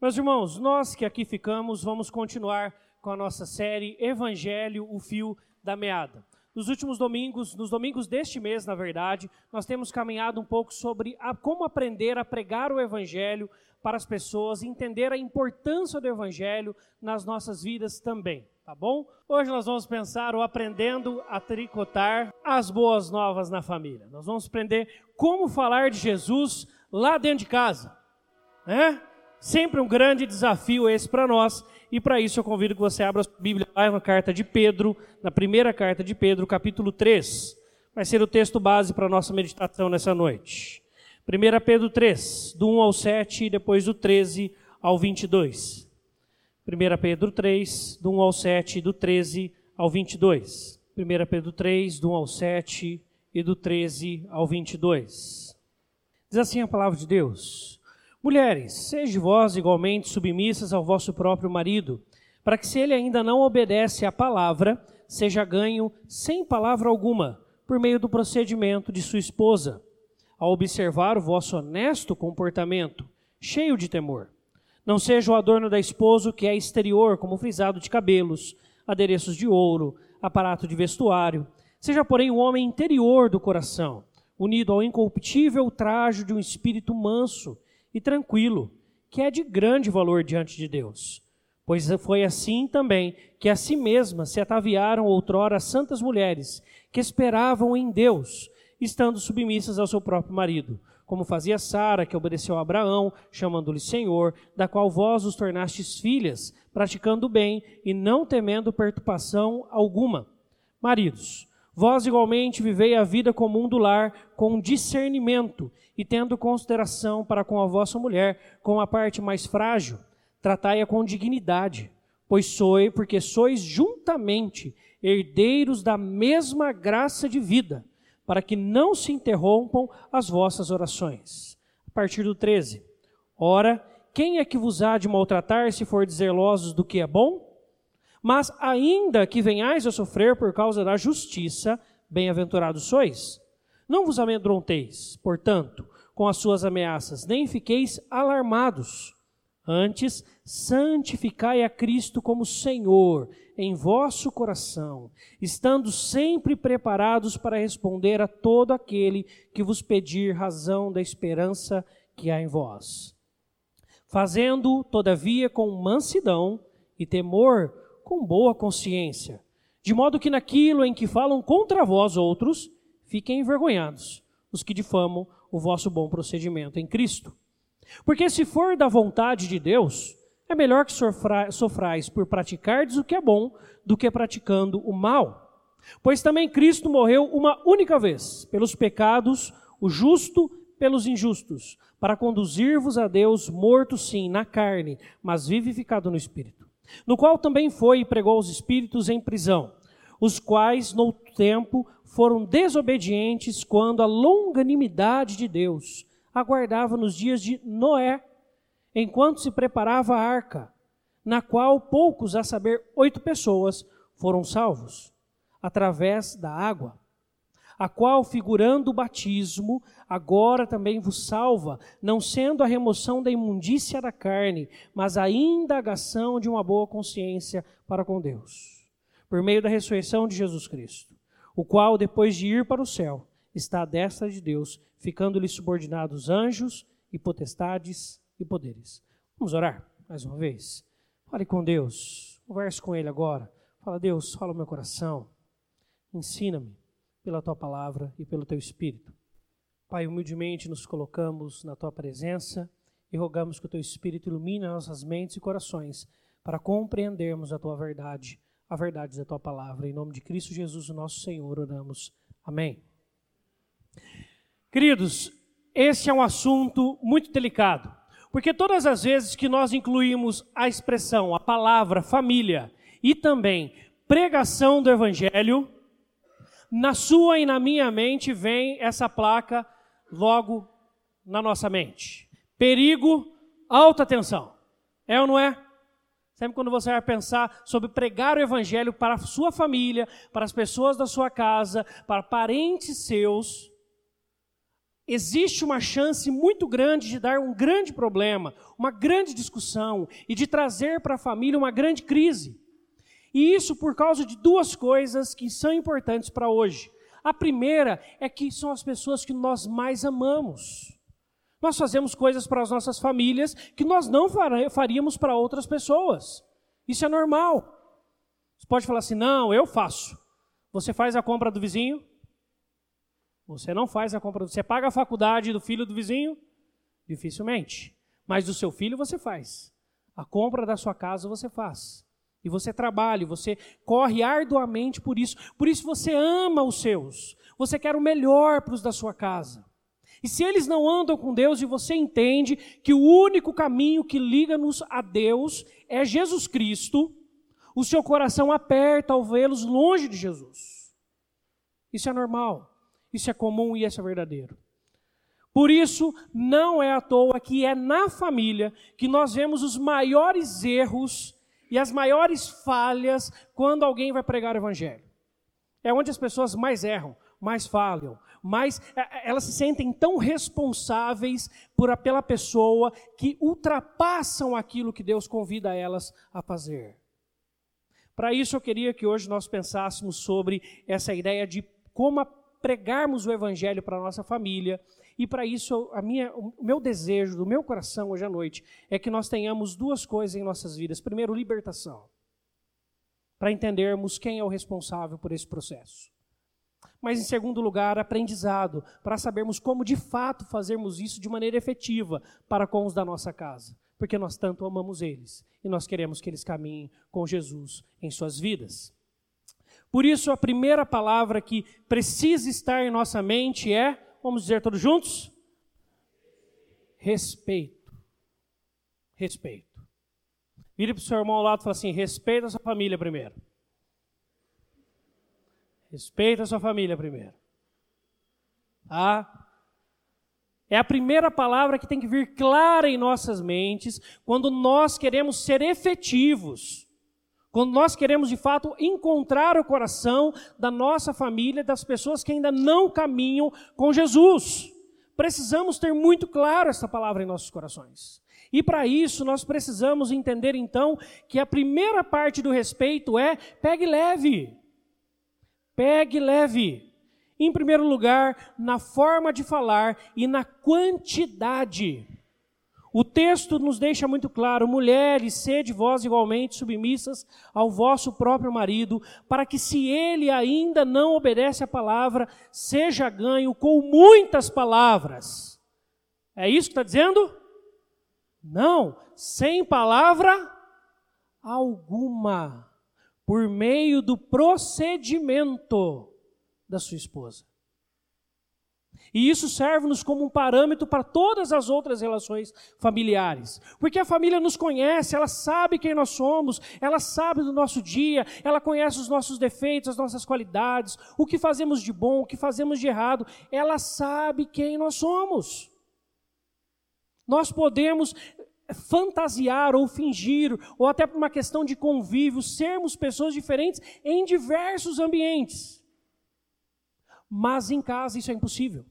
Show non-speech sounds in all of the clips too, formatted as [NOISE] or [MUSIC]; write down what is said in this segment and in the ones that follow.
Meus irmãos, nós que aqui ficamos, vamos continuar com a nossa série Evangelho, o Fio da Meada. Nos últimos domingos, nos domingos deste mês, na verdade, nós temos caminhado um pouco sobre a, como aprender a pregar o Evangelho para as pessoas, entender a importância do Evangelho nas nossas vidas também, tá bom? Hoje nós vamos pensar o aprendendo a tricotar as boas novas na família. Nós vamos aprender como falar de Jesus lá dentro de casa, né? Sempre um grande desafio esse para nós. E para isso eu convido que você abra a Bíblia lá na carta de Pedro, na primeira carta de Pedro, capítulo 3. Vai ser o texto base para a nossa meditação nessa noite. 1 Pedro 3, do 1 ao 7 e depois do 13 ao 22. 1 Pedro 3, do 1 ao 7 e do 13 ao 22. 1 Pedro 3, do 1 ao 7 e do 13 ao 22. Diz assim a palavra de Deus. Mulheres, sejam vós igualmente submissas ao vosso próprio marido, para que, se ele ainda não obedece à palavra, seja ganho sem palavra alguma, por meio do procedimento de sua esposa, ao observar o vosso honesto comportamento, cheio de temor. Não seja o adorno da esposa que é exterior, como frisado de cabelos, adereços de ouro, aparato de vestuário. Seja, porém, o homem interior do coração, unido ao incorruptível trajo de um espírito manso e tranquilo, que é de grande valor diante de Deus. Pois foi assim também que a si mesmas se ataviaram outrora as santas mulheres, que esperavam em Deus, estando submissas ao seu próprio marido, como fazia Sara, que obedeceu a Abraão, chamando-lhe Senhor, da qual vós os tornastes filhas, praticando o bem e não temendo perturbação alguma. Maridos, Vós igualmente vivei a vida comum do lar com discernimento e tendo consideração para com a vossa mulher, com a parte mais frágil, tratai-a com dignidade, pois sois, porque sois juntamente herdeiros da mesma graça de vida, para que não se interrompam as vossas orações. A partir do 13. Ora, quem é que vos há de maltratar se for zelosos do que é bom? Mas ainda que venhais a sofrer por causa da justiça, bem-aventurados sois. Não vos amedronteis, portanto, com as suas ameaças, nem fiqueis alarmados. Antes, santificai a Cristo como Senhor em vosso coração, estando sempre preparados para responder a todo aquele que vos pedir razão da esperança que há em vós. Fazendo, todavia, com mansidão e temor, com boa consciência, de modo que naquilo em que falam contra vós outros, fiquem envergonhados os que difamam o vosso bom procedimento em Cristo. Porque se for da vontade de Deus, é melhor que sofrais por praticardes o que é bom do que praticando o mal. Pois também Cristo morreu uma única vez pelos pecados, o justo pelos injustos, para conduzir-vos a Deus morto sim na carne, mas vivificado no espírito no qual também foi e pregou os espíritos em prisão, os quais, no tempo, foram desobedientes quando a longanimidade de Deus aguardava nos dias de Noé, enquanto se preparava a arca, na qual poucos, a saber, oito pessoas, foram salvos, através da água a qual, figurando o batismo, agora também vos salva, não sendo a remoção da imundícia da carne, mas a indagação de uma boa consciência para com Deus, por meio da ressurreição de Jesus Cristo, o qual, depois de ir para o céu, está à destra de Deus, ficando-lhe subordinados anjos e potestades e poderes. Vamos orar mais uma vez? Fale com Deus, converse com Ele agora. Fala, Deus, fala o meu coração, ensina-me pela tua palavra e pelo teu espírito. Pai, humildemente nos colocamos na tua presença e rogamos que o teu espírito ilumine nossas mentes e corações para compreendermos a tua verdade, a verdade da tua palavra. Em nome de Cristo Jesus, o nosso Senhor, oramos. Amém. Queridos, esse é um assunto muito delicado, porque todas as vezes que nós incluímos a expressão, a palavra família e também pregação do evangelho, na sua e na minha mente vem essa placa logo na nossa mente. Perigo, alta tensão. É ou não é? Sempre quando você vai pensar sobre pregar o evangelho para a sua família, para as pessoas da sua casa, para parentes seus, existe uma chance muito grande de dar um grande problema, uma grande discussão e de trazer para a família uma grande crise. E isso por causa de duas coisas que são importantes para hoje. A primeira é que são as pessoas que nós mais amamos. Nós fazemos coisas para as nossas famílias que nós não faríamos para outras pessoas. Isso é normal. Você pode falar assim: não, eu faço. Você faz a compra do vizinho? Você não faz a compra. Você paga a faculdade do filho do vizinho? Dificilmente. Mas do seu filho você faz. A compra da sua casa você faz. E você trabalha, você corre arduamente por isso. Por isso você ama os seus. Você quer o melhor para os da sua casa. E se eles não andam com Deus e você entende que o único caminho que liga-nos a Deus é Jesus Cristo, o seu coração aperta ao vê-los longe de Jesus. Isso é normal, isso é comum e isso é verdadeiro. Por isso, não é à toa que é na família que nós vemos os maiores erros e as maiores falhas quando alguém vai pregar o evangelho. É onde as pessoas mais erram, mais falham, mais é, é, elas se sentem tão responsáveis por, pela pessoa que ultrapassam aquilo que Deus convida elas a fazer. Para isso eu queria que hoje nós pensássemos sobre essa ideia de como pregarmos o evangelho para a nossa família e para isso, a minha, o meu desejo do meu coração hoje à noite é que nós tenhamos duas coisas em nossas vidas. Primeiro, libertação, para entendermos quem é o responsável por esse processo. Mas, em segundo lugar, aprendizado, para sabermos como de fato fazermos isso de maneira efetiva para com os da nossa casa, porque nós tanto amamos eles e nós queremos que eles caminhem com Jesus em suas vidas. Por isso, a primeira palavra que precisa estar em nossa mente é Vamos dizer todos juntos? Respeito. Respeito. Vire para o seu irmão ao lado e fala assim: respeita a sua família primeiro. Respeita a sua família primeiro. Tá? É a primeira palavra que tem que vir clara em nossas mentes quando nós queremos ser efetivos quando nós queremos de fato encontrar o coração da nossa família, das pessoas que ainda não caminham com Jesus, precisamos ter muito claro essa palavra em nossos corações. E para isso nós precisamos entender então que a primeira parte do respeito é pegue leve. Pegue leve. Em primeiro lugar, na forma de falar e na quantidade. O texto nos deixa muito claro: mulheres, sede vós igualmente submissas ao vosso próprio marido, para que, se ele ainda não obedece à palavra, seja ganho com muitas palavras. É isso que está dizendo? Não, sem palavra alguma, por meio do procedimento da sua esposa. E isso serve-nos como um parâmetro para todas as outras relações familiares. Porque a família nos conhece, ela sabe quem nós somos, ela sabe do nosso dia, ela conhece os nossos defeitos, as nossas qualidades, o que fazemos de bom, o que fazemos de errado. Ela sabe quem nós somos. Nós podemos fantasiar ou fingir, ou até por uma questão de convívio, sermos pessoas diferentes em diversos ambientes. Mas em casa isso é impossível.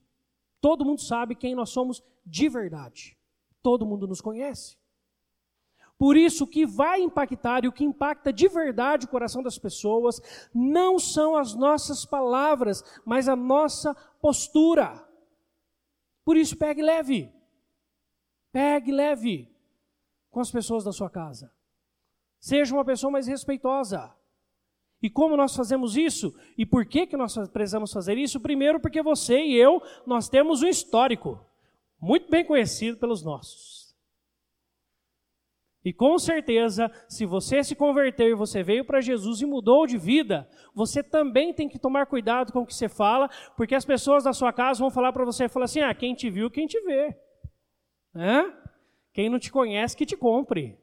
Todo mundo sabe quem nós somos de verdade. Todo mundo nos conhece. Por isso, o que vai impactar e o que impacta de verdade o coração das pessoas não são as nossas palavras, mas a nossa postura. Por isso, pegue leve. Pegue leve com as pessoas da sua casa. Seja uma pessoa mais respeitosa. E como nós fazemos isso? E por que, que nós precisamos fazer isso? Primeiro, porque você e eu, nós temos um histórico muito bem conhecido pelos nossos. E com certeza, se você se converteu e você veio para Jesus e mudou de vida, você também tem que tomar cuidado com o que você fala, porque as pessoas da sua casa vão falar para você, falar assim, ah, quem te viu, quem te vê. Quem não te conhece, que te compre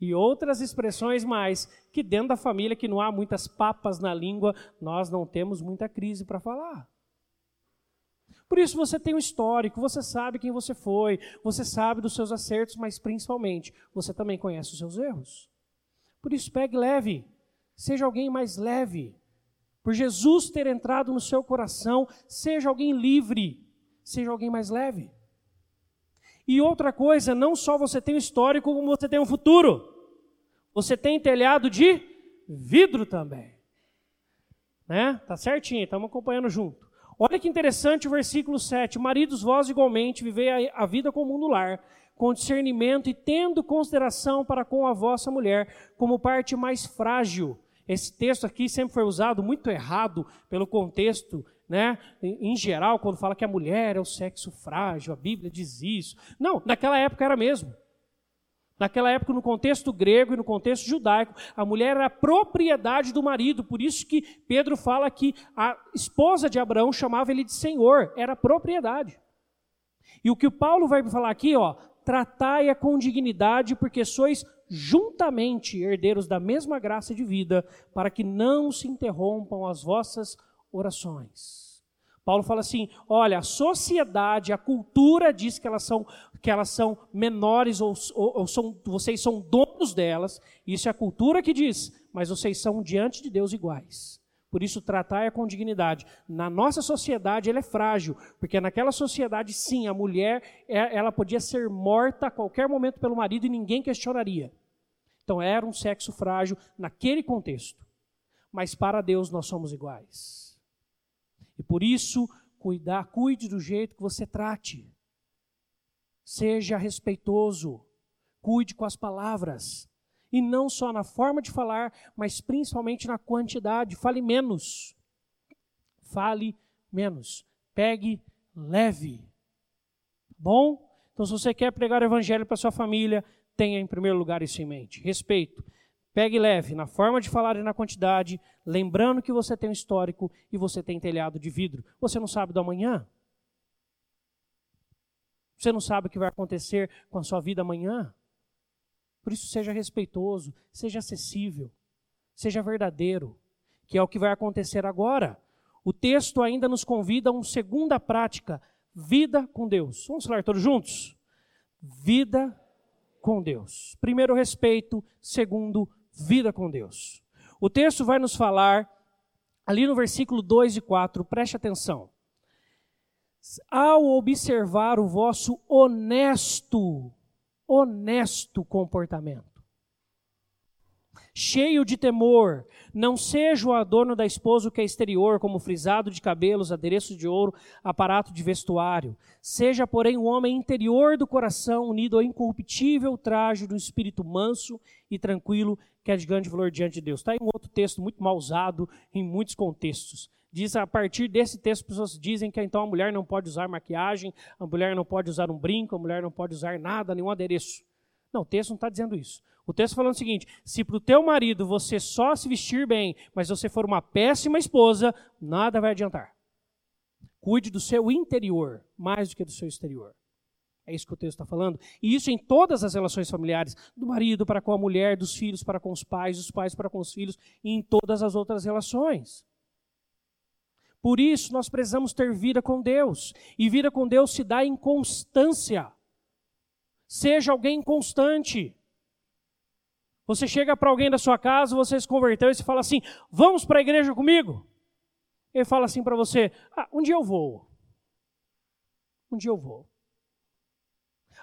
e outras expressões mais, que dentro da família que não há muitas papas na língua, nós não temos muita crise para falar. Por isso você tem um histórico, você sabe quem você foi, você sabe dos seus acertos, mas principalmente você também conhece os seus erros. Por isso pegue leve, seja alguém mais leve. Por Jesus ter entrado no seu coração, seja alguém livre seja alguém mais leve. E outra coisa, não só você tem um histórico, como você tem um futuro. Você tem telhado de vidro também. Né? Tá certinho, estamos acompanhando junto. Olha que interessante o versículo 7. Maridos, vós igualmente vivei a, vida comum no lar, com discernimento e tendo consideração para com a vossa mulher como parte mais frágil. Esse texto aqui sempre foi usado muito errado pelo contexto né? Em geral, quando fala que a mulher é o sexo frágil, a Bíblia diz isso. Não, naquela época era mesmo. Naquela época, no contexto grego e no contexto judaico, a mulher era propriedade do marido. Por isso que Pedro fala que a esposa de Abraão chamava ele de senhor, era propriedade. E o que o Paulo vai falar aqui, ó, tratai-a com dignidade, porque sois juntamente herdeiros da mesma graça de vida, para que não se interrompam as vossas orações. Paulo fala assim: olha, a sociedade, a cultura diz que elas são, que elas são menores ou, ou, ou são, vocês são donos delas. Isso é a cultura que diz, mas vocês são diante de Deus iguais. Por isso, tratar é com dignidade. Na nossa sociedade, ela é frágil, porque naquela sociedade, sim, a mulher é, ela podia ser morta a qualquer momento pelo marido e ninguém questionaria. Então, era um sexo frágil naquele contexto. Mas para Deus, nós somos iguais. E por isso, cuidar, cuide do jeito que você trate. Seja respeitoso, cuide com as palavras. E não só na forma de falar, mas principalmente na quantidade. Fale menos. Fale menos. Pegue leve. Bom? Então, se você quer pregar o evangelho para sua família, tenha em primeiro lugar isso em mente. Respeito. Pegue leve na forma de falar e na quantidade, lembrando que você tem um histórico e você tem telhado de vidro. Você não sabe do amanhã? Você não sabe o que vai acontecer com a sua vida amanhã? Por isso, seja respeitoso, seja acessível, seja verdadeiro, que é o que vai acontecer agora. O texto ainda nos convida a uma segunda prática, vida com Deus. Vamos falar todos juntos? Vida com Deus. Primeiro, respeito. Segundo, vida com Deus. O texto vai nos falar, ali no versículo 2 e 4, preste atenção. Ao observar o vosso honesto, honesto comportamento, cheio de temor. Não seja o adorno da esposa o que é exterior, como frisado de cabelos, adereço de ouro, aparato de vestuário. Seja, porém, o homem interior do coração, unido ao incorruptível traje do espírito manso e tranquilo, que é de grande valor diante de Deus. Está aí um outro texto muito mal usado em muitos contextos. Diz a partir desse texto, pessoas dizem que então a mulher não pode usar maquiagem, a mulher não pode usar um brinco, a mulher não pode usar nada, nenhum adereço. Não, o texto não está dizendo isso. O texto falando o seguinte: se para o teu marido você só se vestir bem, mas você for uma péssima esposa, nada vai adiantar. Cuide do seu interior mais do que do seu exterior. É isso que o texto está falando. E isso em todas as relações familiares, do marido para com a mulher, dos filhos para com os pais, dos pais para com os filhos, e em todas as outras relações. Por isso, nós precisamos ter vida com Deus. E vida com Deus se dá em constância. Seja alguém constante. Você chega para alguém da sua casa, você se converteu e você fala assim: Vamos para a igreja comigo? Ele fala assim para você: ah, Um dia eu vou. Um dia eu vou.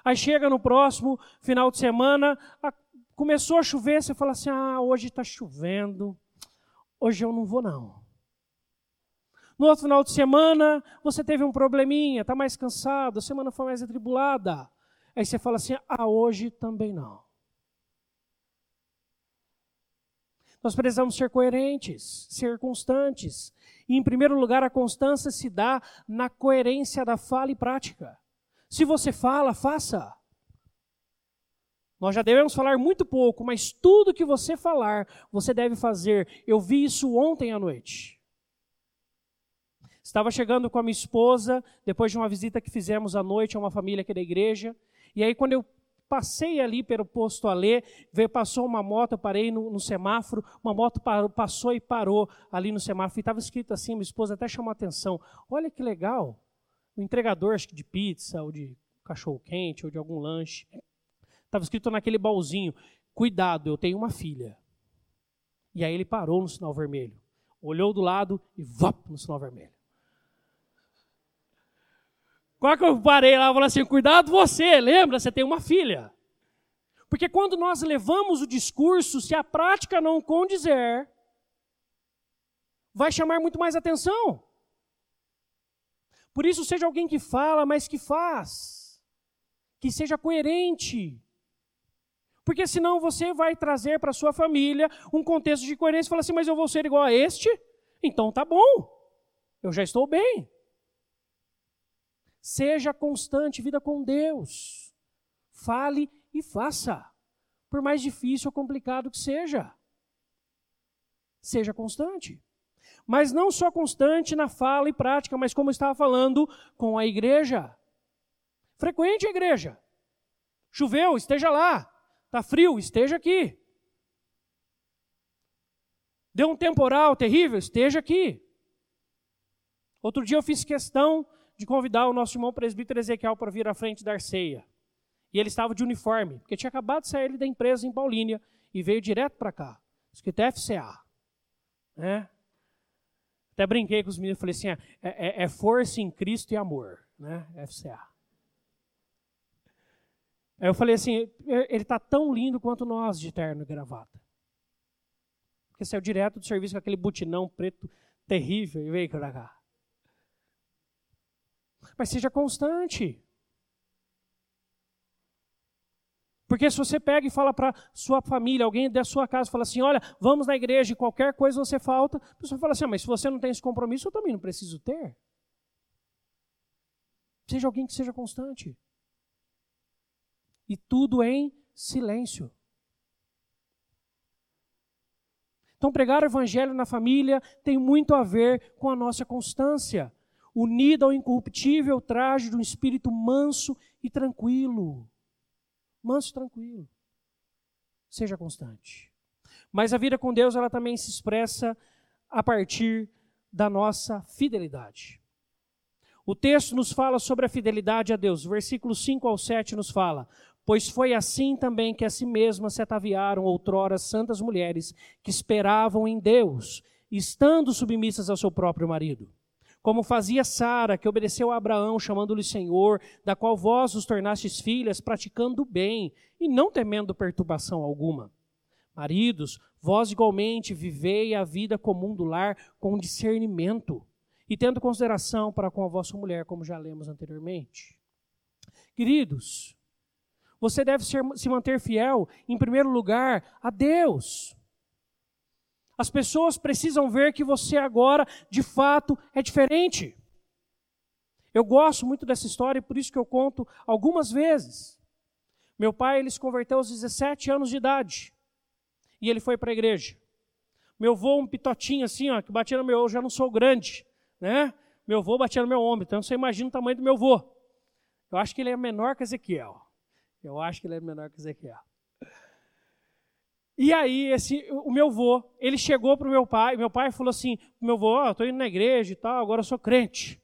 Aí chega no próximo final de semana, a, começou a chover, você fala assim: Ah, hoje está chovendo, hoje eu não vou não. No outro final de semana, você teve um probleminha, está mais cansado, a semana foi mais atribulada. Aí você fala assim: Ah, hoje também não. Nós precisamos ser coerentes, ser constantes. E, em primeiro lugar, a constância se dá na coerência da fala e prática. Se você fala, faça. Nós já devemos falar muito pouco, mas tudo que você falar, você deve fazer. Eu vi isso ontem à noite. Estava chegando com a minha esposa, depois de uma visita que fizemos à noite a uma família aqui da igreja. E aí, quando eu passei ali pelo posto Alê, veio, passou uma moto, eu parei no, no semáforo, uma moto parou, passou e parou ali no semáforo, e estava escrito assim, minha esposa até chamou a atenção, olha que legal, o entregador, acho que de pizza, ou de cachorro-quente, ou de algum lanche, estava escrito naquele baúzinho, cuidado, eu tenho uma filha. E aí ele parou no sinal vermelho, olhou do lado e vop no sinal vermelho. Qual que eu parei lá e falei assim: cuidado você, lembra? Você tem uma filha. Porque quando nós levamos o discurso, se a prática não condizer, vai chamar muito mais atenção. Por isso, seja alguém que fala, mas que faz. Que seja coerente. Porque senão você vai trazer para sua família um contexto de coerência e falar assim: mas eu vou ser igual a este? Então tá bom. Eu já estou bem. Seja constante, vida com Deus. Fale e faça. Por mais difícil ou complicado que seja. Seja constante. Mas não só constante na fala e prática, mas como estava falando com a igreja. Frequente a igreja. Choveu, esteja lá. Está frio, esteja aqui. Deu um temporal terrível, esteja aqui. Outro dia eu fiz questão de convidar o nosso irmão presbítero Ezequiel para vir à frente da ceia. E ele estava de uniforme, porque tinha acabado de sair da empresa em Paulínia e veio direto para cá, escrito FCA. Né? Até brinquei com os meninos, falei assim, é, é, é força em Cristo e amor, né? FCA. Aí eu falei assim, ele está tão lindo quanto nós de terno e gravata. Porque saiu direto do serviço com aquele butinão preto terrível e veio para cá. Mas seja constante. Porque se você pega e fala para sua família, alguém da sua casa, fala assim: olha, vamos na igreja e qualquer coisa você falta, a pessoa fala assim: ah, mas se você não tem esse compromisso, eu também não preciso ter. Seja alguém que seja constante. E tudo em silêncio. Então, pregar o evangelho na família tem muito a ver com a nossa constância unida ao incorruptível traje de um espírito manso e tranquilo. Manso e tranquilo. Seja constante. Mas a vida com Deus, ela também se expressa a partir da nossa fidelidade. O texto nos fala sobre a fidelidade a Deus. Versículos 5 ao 7 nos fala: Pois foi assim também que a si mesmas se ataviaram outrora santas mulheres que esperavam em Deus, estando submissas ao seu próprio marido como fazia Sara, que obedeceu a Abraão, chamando-lhe Senhor, da qual vós os tornastes filhas, praticando o bem e não temendo perturbação alguma. Maridos, vós igualmente vivei a vida comum do lar com discernimento e tendo consideração para com a vossa mulher, como já lemos anteriormente. Queridos, você deve ser, se manter fiel, em primeiro lugar, a Deus. As pessoas precisam ver que você agora, de fato, é diferente. Eu gosto muito dessa história e por isso que eu conto algumas vezes. Meu pai, ele se converteu aos 17 anos de idade. E ele foi para a igreja. Meu avô, um pitotinho assim, ó, que batia no meu, eu já não sou grande, né? Meu avô batia no meu ombro, então você imagina o tamanho do meu avô. Eu acho que ele é menor que Ezequiel. Eu acho que ele é menor que Ezequiel. E aí, esse, o meu avô, ele chegou para o meu pai, meu pai falou assim, meu avô, estou indo na igreja e tal, agora eu sou crente.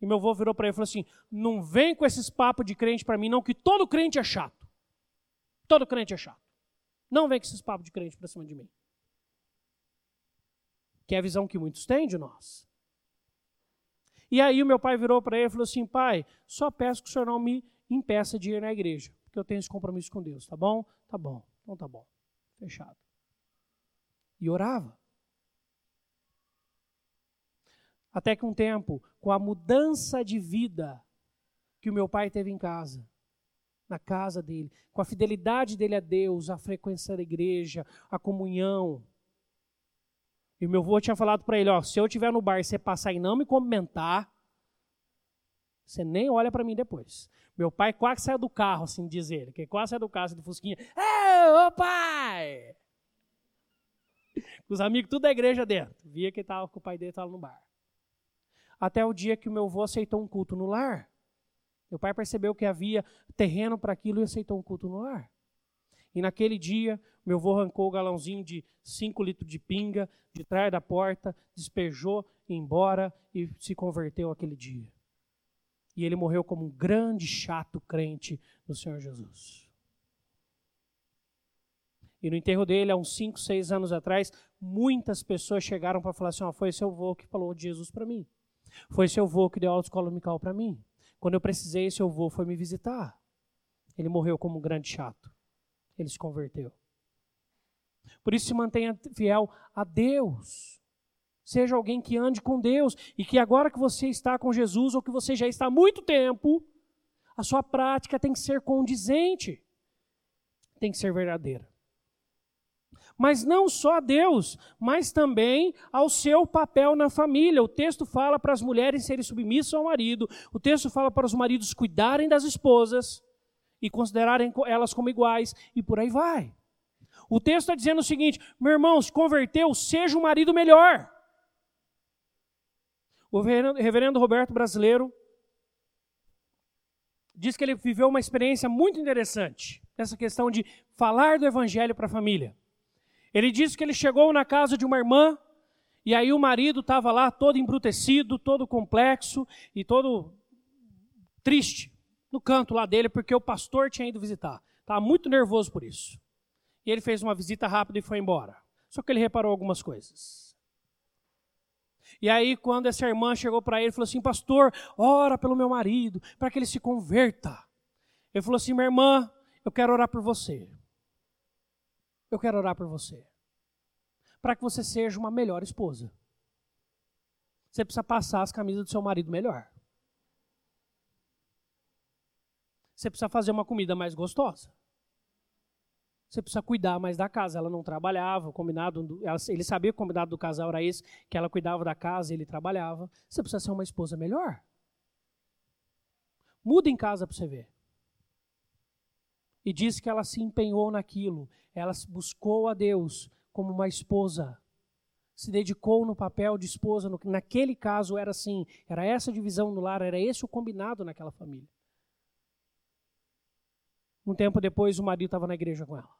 E meu avô virou para ele e falou assim, não vem com esses papos de crente para mim não, que todo crente é chato. Todo crente é chato. Não vem com esses papos de crente para cima de mim. Que é a visão que muitos têm de nós. E aí o meu pai virou para ele e falou assim, pai, só peço que o senhor não me impeça de ir na igreja, porque eu tenho esse compromisso com Deus, tá bom? Tá bom, então tá bom fechado. E orava. Até que um tempo, com a mudança de vida que o meu pai teve em casa, na casa dele, com a fidelidade dele a Deus, a frequência da igreja, a comunhão. E o meu avô tinha falado para ele: ó, se eu estiver no bar e você passar e não me comentar, você nem olha para mim depois. Meu pai quase saiu do carro, assim diz ele, que quase saiu do carro assim, do Fusquinha. Ô, pai! Os amigos tudo da igreja dentro. Via que tava com o pai dele estava no bar. Até o dia que o meu avô aceitou um culto no lar. Meu pai percebeu que havia terreno para aquilo e aceitou um culto no lar. E naquele dia, meu avô arrancou o galãozinho de 5 litros de pinga de trás da porta, despejou, embora e se converteu aquele dia. E ele morreu como um grande chato crente no Senhor Jesus. E no enterro dele, há uns 5, 6 anos atrás, muitas pessoas chegaram para falar assim: oh, foi seu avô que falou de Jesus para mim. Foi seu avô que deu autoescola dominical para mim. Quando eu precisei, seu avô foi me visitar. Ele morreu como um grande chato. Ele se converteu. Por isso, se mantenha fiel a Deus. Seja alguém que ande com Deus e que agora que você está com Jesus ou que você já está há muito tempo, a sua prática tem que ser condizente, tem que ser verdadeira. Mas não só a Deus, mas também ao seu papel na família. O texto fala para as mulheres serem submissas ao marido, o texto fala para os maridos cuidarem das esposas e considerarem elas como iguais, e por aí vai. O texto está dizendo o seguinte: meu irmão, se converteu, seja um marido melhor. O reverendo Roberto Brasileiro diz que ele viveu uma experiência muito interessante nessa questão de falar do evangelho para a família. Ele diz que ele chegou na casa de uma irmã e aí o marido estava lá todo embrutecido, todo complexo e todo triste no canto lá dele porque o pastor tinha ido visitar. Estava muito nervoso por isso. E ele fez uma visita rápida e foi embora. Só que ele reparou algumas coisas. E aí, quando essa irmã chegou para ele, falou assim: Pastor, ora pelo meu marido, para que ele se converta. Ele falou assim: Minha irmã, eu quero orar por você. Eu quero orar por você. Para que você seja uma melhor esposa. Você precisa passar as camisas do seu marido melhor. Você precisa fazer uma comida mais gostosa. Você precisa cuidar mais da casa. Ela não trabalhava, combinado, ele sabia que o combinado do casal era esse, que ela cuidava da casa e ele trabalhava. Você precisa ser uma esposa melhor. Muda em casa para você ver. E diz que ela se empenhou naquilo. Ela buscou a Deus como uma esposa. Se dedicou no papel de esposa. naquele caso era assim. Era essa divisão no lar, era esse o combinado naquela família. Um tempo depois, o marido estava na igreja com ela.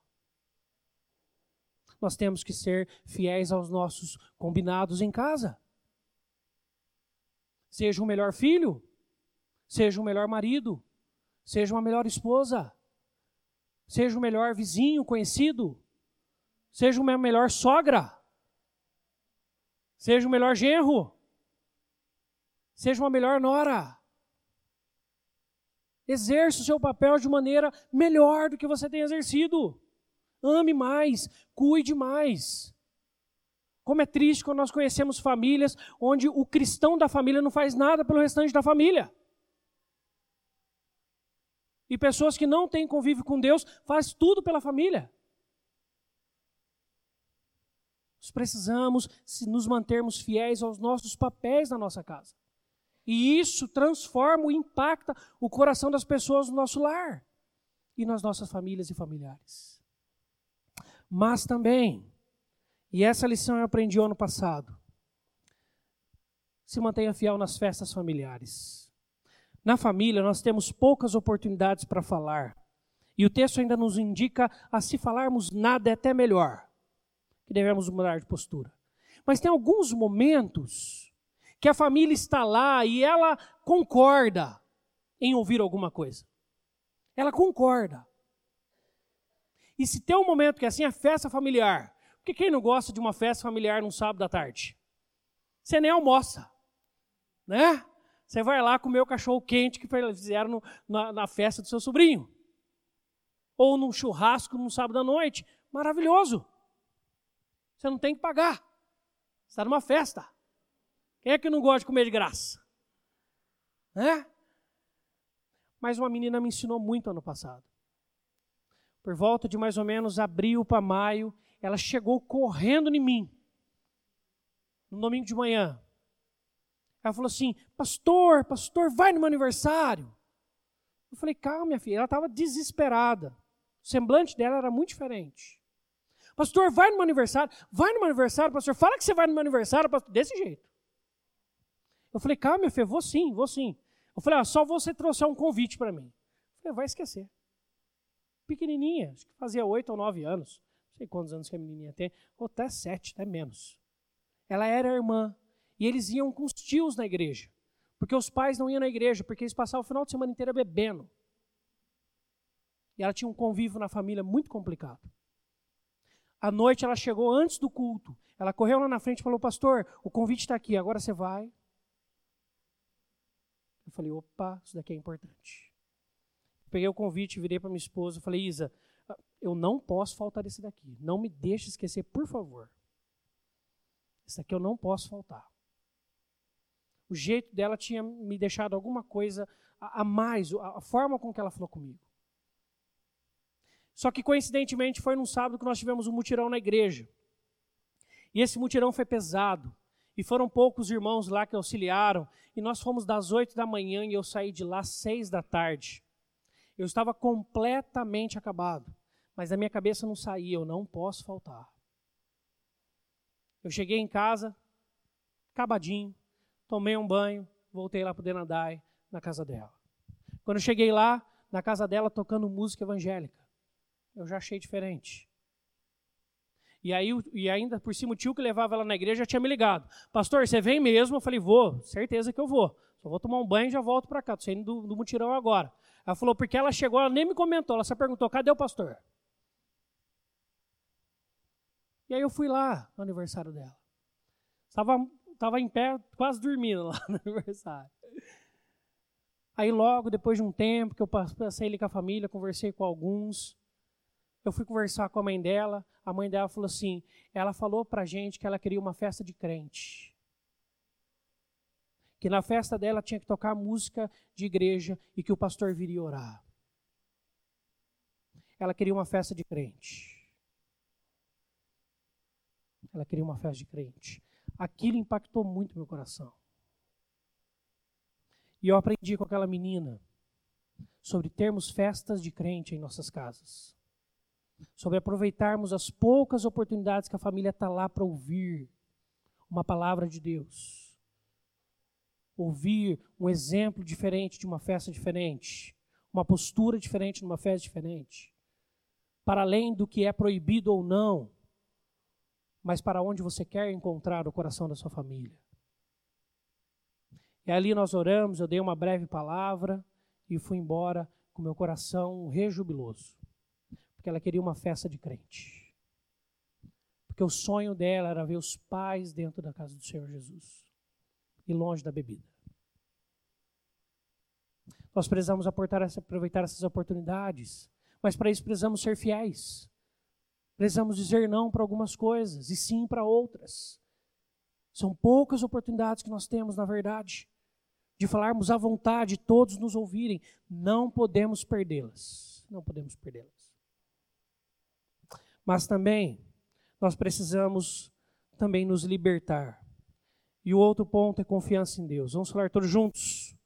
Nós temos que ser fiéis aos nossos combinados em casa. Seja um melhor filho, seja um melhor marido, seja uma melhor esposa, seja um melhor vizinho conhecido, seja uma melhor sogra, seja um melhor genro, seja uma melhor nora. Exerça o seu papel de maneira melhor do que você tem exercido. Ame mais, cuide mais. Como é triste quando nós conhecemos famílias onde o cristão da família não faz nada pelo restante da família. E pessoas que não têm convívio com Deus faz tudo pela família. Nós precisamos nos mantermos fiéis aos nossos papéis na nossa casa. E isso transforma e impacta o coração das pessoas no nosso lar e nas nossas famílias e familiares. Mas também, e essa lição eu aprendi ano passado, se mantenha fiel nas festas familiares. Na família, nós temos poucas oportunidades para falar. E o texto ainda nos indica a se falarmos nada é até melhor, que devemos mudar de postura. Mas tem alguns momentos que a família está lá e ela concorda em ouvir alguma coisa. Ela concorda. E se tem um momento que é assim, a festa familiar. Porque quem não gosta de uma festa familiar num sábado à tarde? Você nem almoça, né? Você vai lá comer o cachorro quente que fizeram no, na, na festa do seu sobrinho. Ou num churrasco num sábado à noite. Maravilhoso. Você não tem que pagar. Você está numa festa. Quem é que não gosta de comer de graça? Né? Mas uma menina me ensinou muito ano passado. Por volta de mais ou menos abril para maio, ela chegou correndo em mim. No domingo de manhã. Ela falou assim: Pastor, pastor, vai no meu aniversário. Eu falei: Calma, minha filha. Ela estava desesperada. O semblante dela era muito diferente. Pastor, vai no meu aniversário. Vai no meu aniversário, pastor. Fala que você vai no meu aniversário. Pastor. Desse jeito. Eu falei, calma, meu filho, vou sim, vou sim. Eu falei, ah, só você trouxer um convite para mim. Eu falei, vai esquecer. Pequenininha, acho que fazia oito ou nove anos. Não sei quantos anos que a menininha tem. Ou até sete, até menos. Ela era irmã. E eles iam com os tios na igreja. Porque os pais não iam na igreja, porque eles passavam o final de semana inteira bebendo. E ela tinha um convívio na família muito complicado. À noite ela chegou antes do culto. Ela correu lá na frente e falou: Pastor, o convite está aqui, agora você vai, Eu falei, opa, isso daqui é importante. Peguei o convite, virei para minha esposa, falei, Isa, eu não posso faltar esse daqui. Não me deixe esquecer, por favor. Esse daqui eu não posso faltar. O jeito dela tinha me deixado alguma coisa a, a mais, a, a forma com que ela falou comigo. Só que coincidentemente foi num sábado que nós tivemos um mutirão na igreja. E esse mutirão foi pesado. E foram poucos irmãos lá que auxiliaram. E nós fomos das oito da manhã e eu saí de lá seis da tarde. Eu estava completamente acabado. Mas a minha cabeça não saía, eu não posso faltar. Eu cheguei em casa, acabadinho, tomei um banho, voltei lá para Denadai, na casa dela. Quando eu cheguei lá, na casa dela, tocando música evangélica, eu já achei diferente. E, aí, e ainda por cima o tio que levava ela na igreja já tinha me ligado. Pastor, você vem mesmo? Eu falei, vou, certeza que eu vou. Só vou tomar um banho e já volto para cá. Estou saindo do, do mutirão agora. Ela falou, porque ela chegou, ela nem me comentou, ela só perguntou, cadê o pastor? E aí eu fui lá no aniversário dela. Estava tava em pé, quase dormindo lá no [LAUGHS] aniversário. Aí logo, depois de um tempo que eu passei ali com a família, conversei com alguns, eu fui conversar com a mãe dela, a mãe dela falou assim, ela falou pra gente que ela queria uma festa de crente. Que na festa dela tinha que tocar música de igreja e que o pastor viria orar. Ela queria uma festa de crente. Ela queria uma festa de crente. Aquilo impactou muito meu coração. E eu aprendi com aquela menina sobre termos festas de crente em nossas casas. Sobre aproveitarmos as poucas oportunidades que a família está lá para ouvir uma palavra de Deus. Ouvir um exemplo diferente de uma festa diferente. Uma postura diferente numa festa diferente. Para além do que é proibido ou não, mas para onde você quer encontrar o coração da sua família. E ali nós oramos, eu dei uma breve palavra e fui embora com meu coração rejubiloso. Porque ela queria uma festa de crente. Porque o sonho dela era ver os pais dentro da casa do Senhor Jesus e longe da bebida. Nós precisamos aproveitar essas oportunidades, mas para isso precisamos ser fiéis. Precisamos dizer não para algumas coisas e sim para outras. São poucas oportunidades que nós temos, na verdade, de falarmos à vontade, todos nos ouvirem. Não podemos perdê-las. Não podemos perdê-las. Mas também nós precisamos também nos libertar. E o outro ponto é confiança em Deus. Vamos falar todos juntos.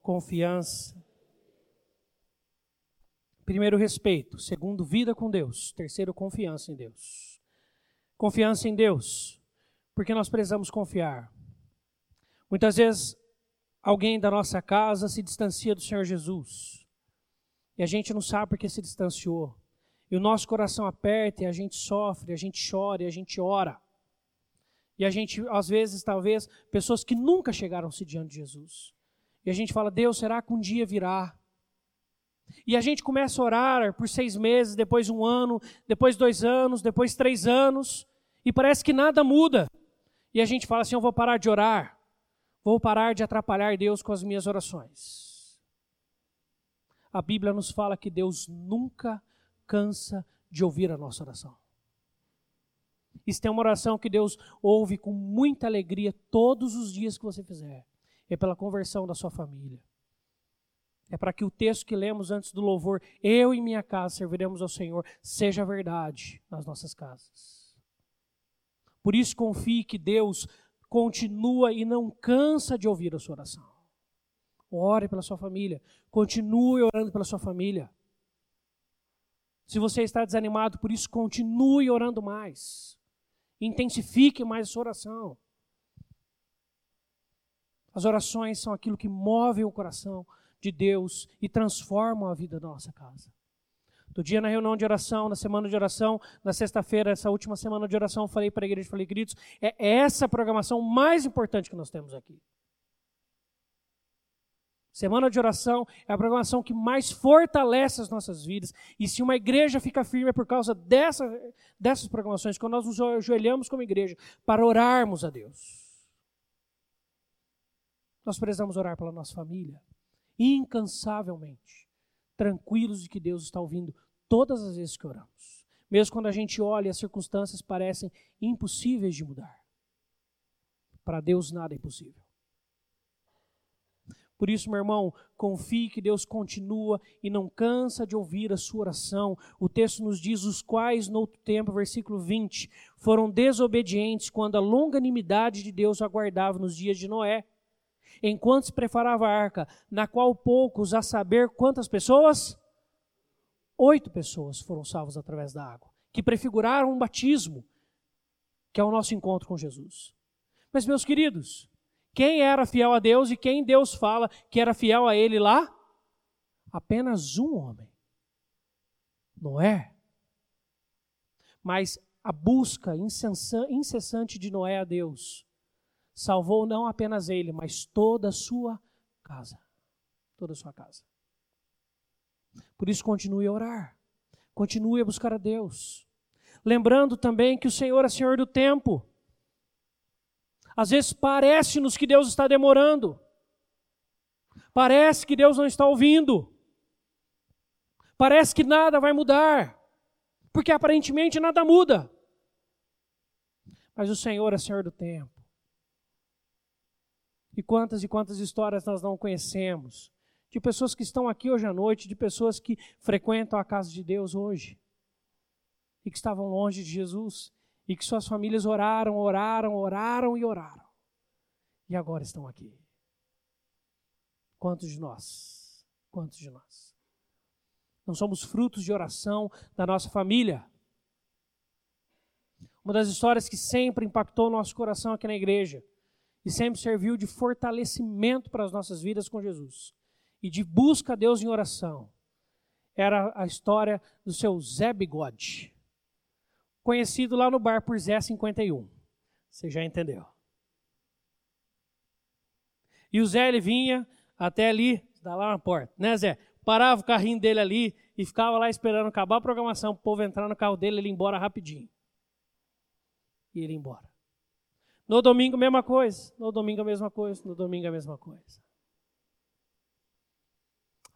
Confiança Primeiro, respeito. Segundo, vida com Deus. Terceiro, confiança em Deus. Confiança em Deus, porque nós precisamos confiar. Muitas vezes, alguém da nossa casa se distancia do Senhor Jesus. E a gente não sabe porque se distanciou. E o nosso coração aperta, e a gente sofre, a gente chora, e a gente ora. E a gente, às vezes, talvez, pessoas que nunca chegaram-se diante de Jesus. E a gente fala, Deus, será que um dia virá? E a gente começa a orar por seis meses, depois um ano, depois dois anos, depois três anos, e parece que nada muda. E a gente fala assim: eu vou parar de orar, vou parar de atrapalhar Deus com as minhas orações. A Bíblia nos fala que Deus nunca cansa de ouvir a nossa oração. Isso tem uma oração que Deus ouve com muita alegria todos os dias que você fizer. É pela conversão da sua família é para que o texto que lemos antes do louvor, eu e minha casa serviremos ao Senhor, seja verdade nas nossas casas. Por isso confie que Deus continua e não cansa de ouvir a sua oração. Ore pela sua família, continue orando pela sua família. Se você está desanimado por isso, continue orando mais. Intensifique mais a sua oração. As orações são aquilo que move o coração, de Deus e transformam a vida da nossa casa. Do dia na reunião de oração, na semana de oração, na sexta-feira, essa última semana de oração, eu falei para a igreja, falei, queridos, é essa programação mais importante que nós temos aqui. Semana de oração é a programação que mais fortalece as nossas vidas. E se uma igreja fica firme é por causa dessa, dessas programações, quando nós nos ajoelhamos como igreja para orarmos a Deus. Nós precisamos orar pela nossa família, incansavelmente, tranquilos de que Deus está ouvindo todas as vezes que oramos. Mesmo quando a gente olha e as circunstâncias parecem impossíveis de mudar. Para Deus nada é impossível. Por isso, meu irmão, confie que Deus continua e não cansa de ouvir a sua oração. O texto nos diz: os quais, no outro tempo, versículo 20, foram desobedientes quando a longanimidade de Deus aguardava nos dias de Noé, enquanto se preparava a arca, na qual poucos, a saber quantas pessoas? Oito pessoas foram salvas através da água, que prefiguraram um batismo, que é o nosso encontro com Jesus. Mas, meus queridos, quem era fiel a Deus e quem Deus fala que era fiel a Ele lá? Apenas um homem. Noé. Mas a busca incessante de Noé a Deus salvou não apenas ele, mas toda a sua casa. Toda a sua casa. Por isso, continue a orar. Continue a buscar a Deus. Lembrando também que o Senhor é Senhor do tempo. Às vezes parece-nos que Deus está demorando. Parece que Deus não está ouvindo. Parece que nada vai mudar. Porque aparentemente nada muda. Mas o Senhor é Senhor do tempo. E quantas e quantas histórias nós não conhecemos de pessoas que estão aqui hoje à noite, de pessoas que frequentam a casa de Deus hoje e que estavam longe de Jesus e que suas famílias oraram, oraram, oraram e oraram. E agora estão aqui. Quantos de nós? Quantos de nós? Não somos frutos de oração da nossa família. Uma das histórias que sempre impactou o nosso coração aqui na igreja e sempre serviu de fortalecimento para as nossas vidas com Jesus e de busca a Deus em oração era a história do seu Zé Bigode conhecido lá no bar por Zé 51. Você já entendeu. E o Zé ele vinha até ali, da lá na porta, né, Zé? Parava o carrinho dele ali e ficava lá esperando acabar a programação, o povo entrar no carro dele, ele ir embora rapidinho. E ele ir embora. No domingo, mesma coisa. No domingo, a mesma coisa. No domingo, a mesma coisa.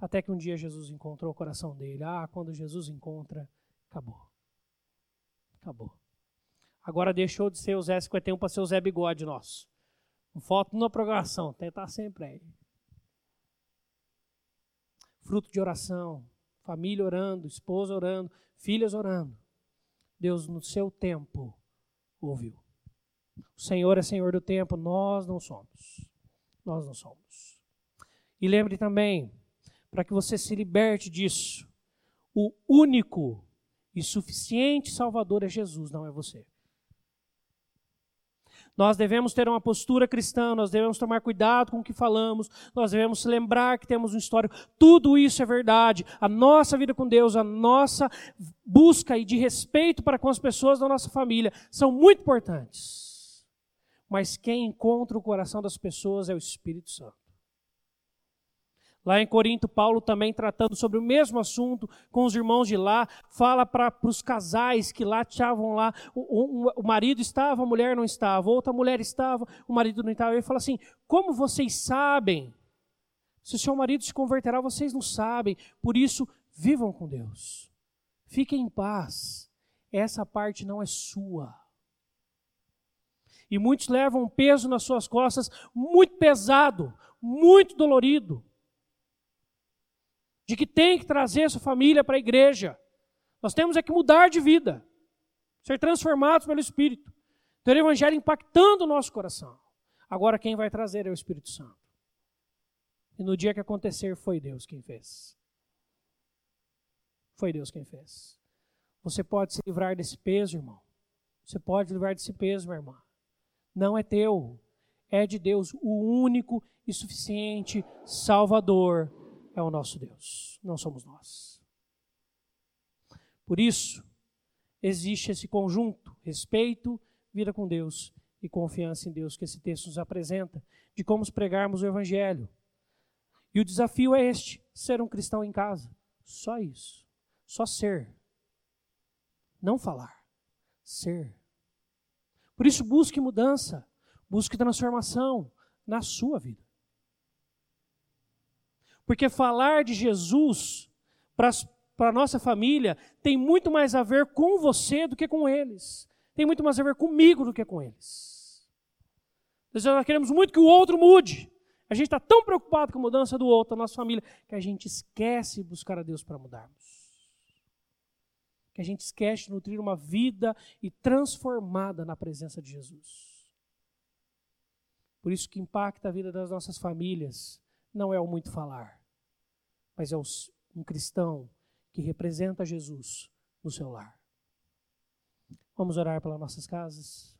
Até que um dia Jesus encontrou o coração dele. Ah, quando Jesus encontra, acabou. Acabou. Agora deixou de ser o Zé 51 para ser o Zé Bigode nosso. Foto na programação, tem que estar sempre aí. Fruto de oração, família orando, esposa orando, filhas orando. Deus, no seu tempo, ouviu. O Senhor é Senhor do tempo, nós não somos. Nós não somos. E lembre também, para que você se liberte disso, o único e suficiente Salvador é Jesus, não é você. Nós devemos ter uma postura cristã, nós devemos tomar cuidado com o que falamos, nós devemos lembrar que temos um histórico. Tudo isso é verdade. A nossa vida com Deus, a nossa busca e de respeito para com as pessoas da nossa família são muito importantes. Mas quem encontra o coração das pessoas é o Espírito Santo. Lá em Corinto, Paulo também tratando sobre o mesmo assunto com os irmãos de lá, fala para os casais que lá estavam lá, o, o, o, marido estava, a mulher não estava, outra mulher estava, o marido não estava. Ele fala assim: como vocês sabem? Se o seu marido se converterá, vocês não sabem. Por isso, vivam com Deus. Fiquem em paz. Essa parte não é sua. E muitos levam um peso nas suas costas muito pesado, muito dolorido de que tem que trazer sua família para a igreja. Nós temos é que mudar de vida, ser transformados pelo Espírito, ter o Evangelho impactando o nosso coração. Agora quem vai trazer é o Espírito Santo. E no dia que acontecer, foi Deus quem fez. Foi Deus quem fez. Você pode se livrar desse peso, irmão. Você pode livrar desse peso, minha irmã. Não é teu, é de Deus, o único e suficiente Salvador é o nosso Deus, não somos nós. Por isso, existe esse conjunto, respeito, vida com Deus e confiança em Deus que esse texto nos apresenta, de como pregarmos o Evangelho. E o desafio é este: ser um cristão em casa. Só isso. Só ser. Não falar. Ser. Por isso, busque mudança, busque transformação na sua vida. Porque falar de Jesus para a nossa família tem muito mais a ver com você do que com eles. Tem muito mais a ver comigo do que com eles. Nós queremos muito que o outro mude. A gente está tão preocupado com a mudança do outro, da nossa família, que a gente esquece de buscar a Deus para mudarmos que a gente esquece de nutrir uma vida e transformada na presença de Jesus. Por isso que impacta a vida das nossas famílias não é o muito falar, mas é um cristão que representa Jesus no seu lar. Vamos orar pelas nossas casas.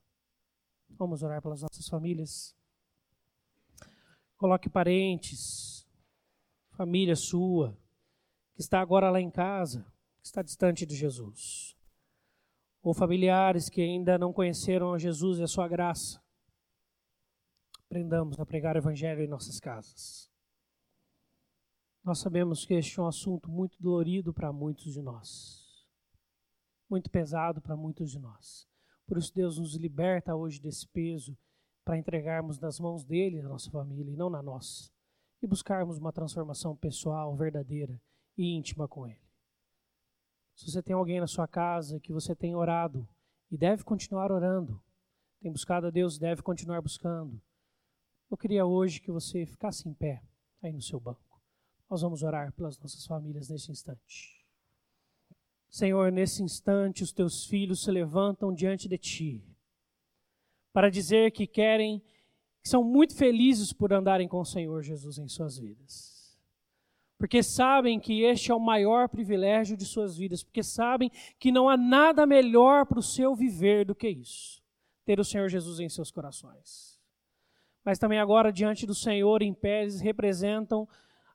Vamos orar pelas nossas famílias. Coloque parentes, família sua, que está agora lá em casa, que está distante de Jesus, ou familiares que ainda não conheceram a Jesus e a sua graça. Aprendamos a pregar o Evangelho em nossas casas. Nós sabemos que este é um assunto muito dolorido para muitos de nós, muito pesado para muitos de nós. Por isso, Deus nos liberta hoje desse peso para entregarmos nas mãos dele a nossa família e não na nossa, e buscarmos uma transformação pessoal, verdadeira e íntima com ele. Se você tem alguém na sua casa que você tem orado e deve continuar orando, tem buscado a Deus, deve continuar buscando. Eu queria hoje que você ficasse em pé aí no seu banco. Nós vamos orar pelas nossas famílias nesse instante. Senhor, nesse instante os teus filhos se levantam diante de ti para dizer que querem, que são muito felizes por andarem com o Senhor Jesus em suas vidas porque sabem que este é o maior privilégio de suas vidas, porque sabem que não há nada melhor para o seu viver do que isso ter o Senhor Jesus em seus corações. Mas também agora, diante do Senhor, em pé, representam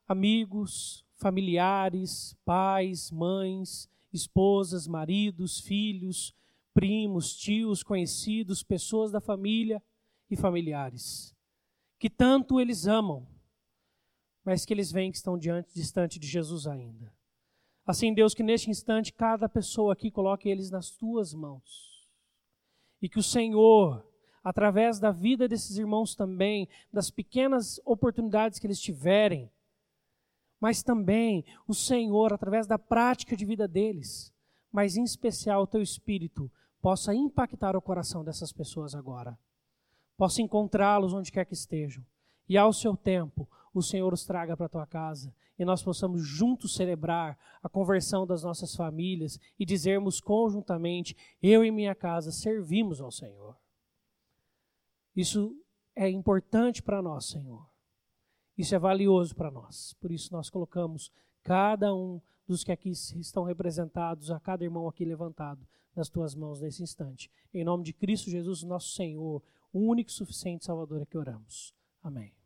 amigos, familiares, pais, mães, esposas, maridos, filhos, primos, tios, conhecidos, pessoas da família e familiares, que tanto eles amam mas que eles veem que estão diante, distante de Jesus ainda. Assim, Deus, que neste instante cada pessoa aqui coloque eles nas tuas mãos. E que o Senhor, através da vida desses irmãos também, das pequenas oportunidades que eles tiverem, mas também o Senhor, através da prática de vida deles, mas em especial o teu espírito, possa impactar o coração dessas pessoas agora. Possa encontrá-los onde quer que estejam. E ao seu tempo, o Senhor os traga para a tua casa e nós possamos juntos celebrar a conversão das nossas famílias e dizermos conjuntamente: eu e minha casa servimos ao Senhor. Isso é importante para nós, Senhor. Isso é valioso para nós. Por isso nós colocamos cada um dos que aqui estão representados, a cada irmão aqui levantado, nas tuas mãos nesse instante. Em nome de Cristo Jesus, nosso Senhor, o único e suficiente Salvador é que oramos. Amém.